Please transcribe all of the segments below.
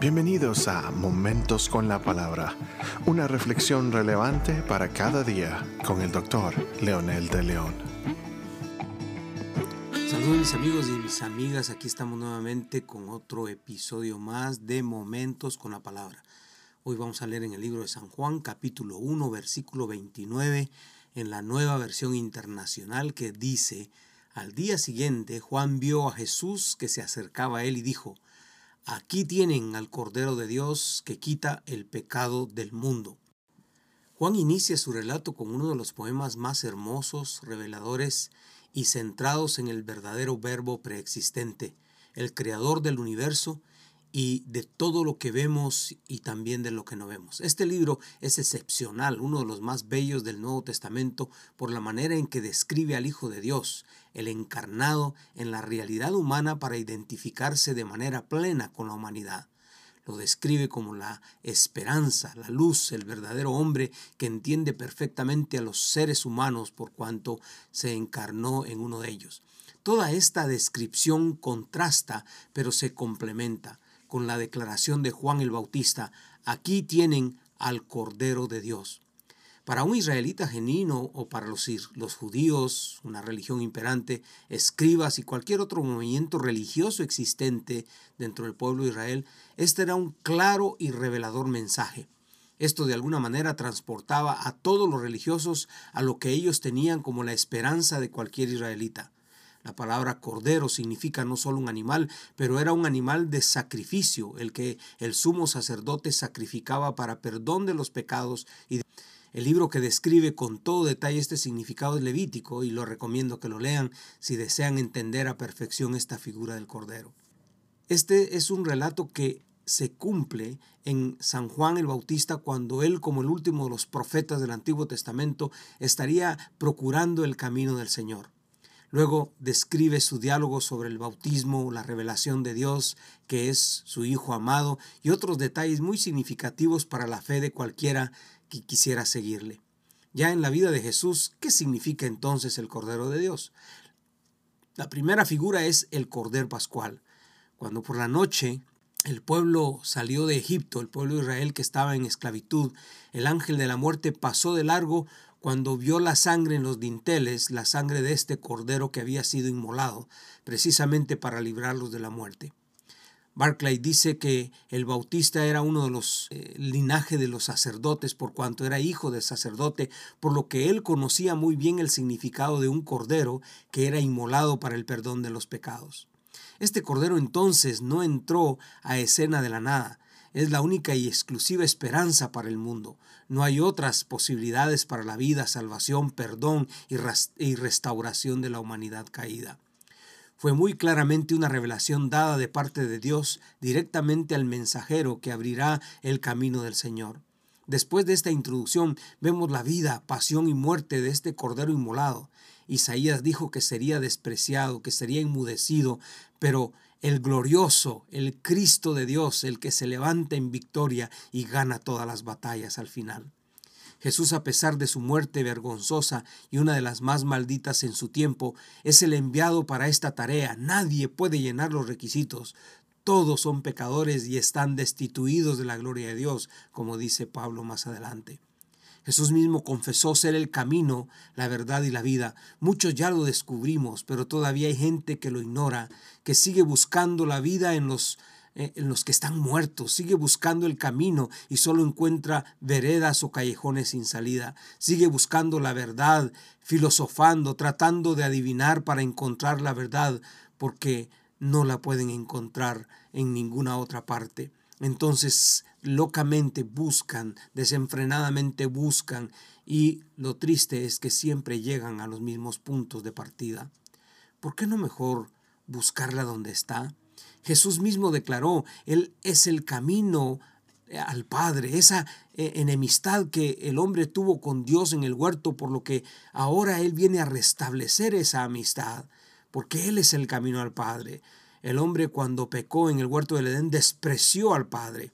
Bienvenidos a Momentos con la Palabra, una reflexión relevante para cada día con el doctor Leonel de León. Saludos mis amigos y mis amigas, aquí estamos nuevamente con otro episodio más de Momentos con la Palabra. Hoy vamos a leer en el libro de San Juan capítulo 1 versículo 29 en la nueva versión internacional que dice, al día siguiente Juan vio a Jesús que se acercaba a él y dijo, Aquí tienen al Cordero de Dios que quita el pecado del mundo. Juan inicia su relato con uno de los poemas más hermosos, reveladores y centrados en el verdadero verbo preexistente, el creador del universo y de todo lo que vemos y también de lo que no vemos. Este libro es excepcional, uno de los más bellos del Nuevo Testamento por la manera en que describe al Hijo de Dios, el encarnado en la realidad humana para identificarse de manera plena con la humanidad. Lo describe como la esperanza, la luz, el verdadero hombre que entiende perfectamente a los seres humanos por cuanto se encarnó en uno de ellos. Toda esta descripción contrasta, pero se complementa con la declaración de Juan el Bautista, aquí tienen al Cordero de Dios. Para un israelita genuino o para los, los, judíos, una religión imperante, escribas y cualquier otro movimiento religioso existente dentro del pueblo de Israel, este era un claro y revelador mensaje. Esto de alguna manera transportaba a todos los religiosos a lo que ellos tenían como la esperanza de cualquier israelita. La palabra cordero significa no solo un animal, pero era un animal de sacrificio, el que el sumo sacerdote sacrificaba para perdón de los pecados. Y el libro que describe con todo detalle este significado es Levítico y lo recomiendo que lo lean si desean entender a perfección esta figura del cordero. Este es un relato que se cumple en San Juan el Bautista cuando él, como el último de los profetas del Antiguo Testamento, estaría procurando el camino del Señor. Luego describe su diálogo sobre el bautismo, la revelación de Dios, que es su Hijo amado, y otros detalles muy significativos para la fe de cualquiera que quisiera seguirle. Ya en la vida de Jesús, ¿qué significa entonces el Cordero de Dios? La primera figura es el Cordero Pascual. Cuando por la noche el pueblo salió de Egipto, el pueblo de Israel que estaba en esclavitud, el ángel de la muerte pasó de largo cuando vio la sangre en los dinteles, la sangre de este cordero que había sido inmolado, precisamente para librarlos de la muerte. Barclay dice que el bautista era uno de los eh, linajes de los sacerdotes por cuanto era hijo del sacerdote, por lo que él conocía muy bien el significado de un cordero que era inmolado para el perdón de los pecados. Este cordero entonces no entró a escena de la nada, es la única y exclusiva esperanza para el mundo. No hay otras posibilidades para la vida, salvación, perdón y, restauración de la humanidad caída. Fue muy claramente una revelación dada de parte de Dios directamente al mensajero que abrirá el camino del Señor. Después de esta introducción vemos la vida, pasión y muerte de este Cordero inmolado. Isaías dijo que sería despreciado, que sería enmudecido, pero el glorioso, el Cristo de Dios, el que se levanta en victoria y gana todas las batallas al final. Jesús, a pesar de su muerte vergonzosa y una de las más malditas en su tiempo, es el enviado para esta tarea. Nadie puede llenar los requisitos. Todos son pecadores y están destituidos de la gloria de Dios, como dice Pablo más adelante. Jesús mismo confesó ser el camino, la verdad y la vida. Muchos ya lo descubrimos, pero todavía hay gente que lo ignora, que sigue buscando la vida en los eh, en los que están muertos, sigue buscando el camino y solo encuentra veredas o callejones sin salida, sigue buscando la verdad, filosofando, tratando de adivinar para encontrar la verdad, porque no la pueden encontrar en ninguna otra parte. Entonces locamente buscan, desenfrenadamente buscan y lo triste es que siempre llegan a los mismos puntos de partida. ¿Por qué no mejor buscarla donde está? Jesús mismo declaró, Él es el camino eh, al Padre, esa eh, enemistad que el hombre tuvo con Dios en el huerto, por lo que ahora Él viene a restablecer esa amistad, porque Él es el camino al Padre. El hombre cuando pecó en el huerto del Edén despreció al Padre.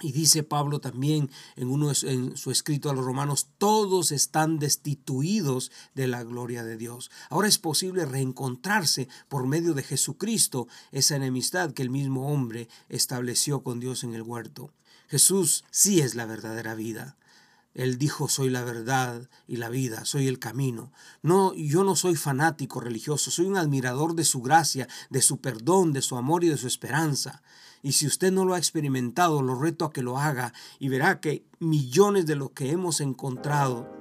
Y dice Pablo también en, uno, en su escrito a los romanos, todos están destituidos de la gloria de Dios. Ahora es posible reencontrarse por medio de Jesucristo esa enemistad que el mismo hombre estableció con Dios en el huerto. Jesús sí es la verdadera vida. Él dijo, soy la verdad y la vida, soy el camino. No, yo no soy fanático religioso, soy un admirador de su gracia, de su perdón, de su amor y de su esperanza. Y si usted no lo ha experimentado, lo reto a que lo haga y verá que millones de los que hemos encontrado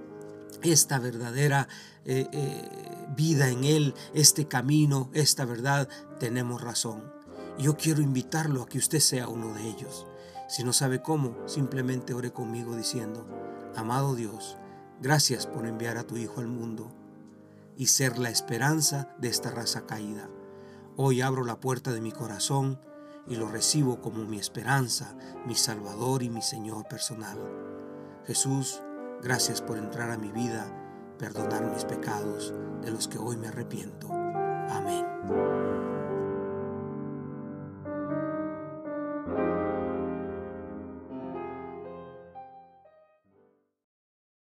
esta verdadera eh, eh, vida en Él, este camino, esta verdad, tenemos razón. Yo quiero invitarlo a que usted sea uno de ellos. Si no sabe cómo, simplemente ore conmigo diciendo, Amado Dios, gracias por enviar a tu Hijo al mundo y ser la esperanza de esta raza caída. Hoy abro la puerta de mi corazón y lo recibo como mi esperanza, mi Salvador y mi Señor personal. Jesús, gracias por entrar a mi vida, perdonar mis pecados de los que hoy me arrepiento. Amén.